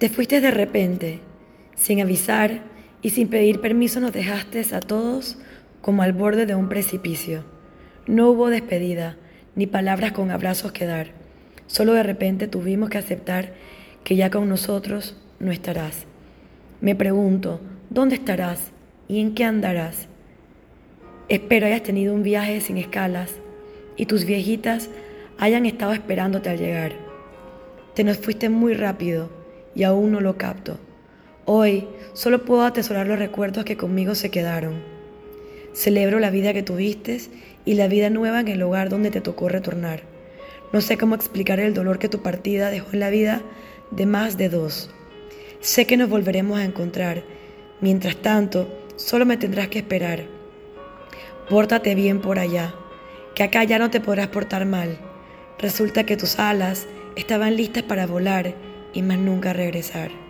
Te fuiste de repente, sin avisar y sin pedir permiso nos dejaste a todos como al borde de un precipicio. No hubo despedida, ni palabras con abrazos que dar. Solo de repente tuvimos que aceptar que ya con nosotros no estarás. Me pregunto, ¿dónde estarás y en qué andarás? Espero hayas tenido un viaje sin escalas y tus viejitas hayan estado esperándote al llegar. Te nos fuiste muy rápido y aún no lo capto. Hoy solo puedo atesorar los recuerdos que conmigo se quedaron. Celebro la vida que tuviste y la vida nueva en el lugar donde te tocó retornar. No sé cómo explicar el dolor que tu partida dejó en la vida de más de dos. Sé que nos volveremos a encontrar. Mientras tanto, solo me tendrás que esperar. Pórtate bien por allá, que acá ya no te podrás portar mal. Resulta que tus alas estaban listas para volar y más nunca regresar.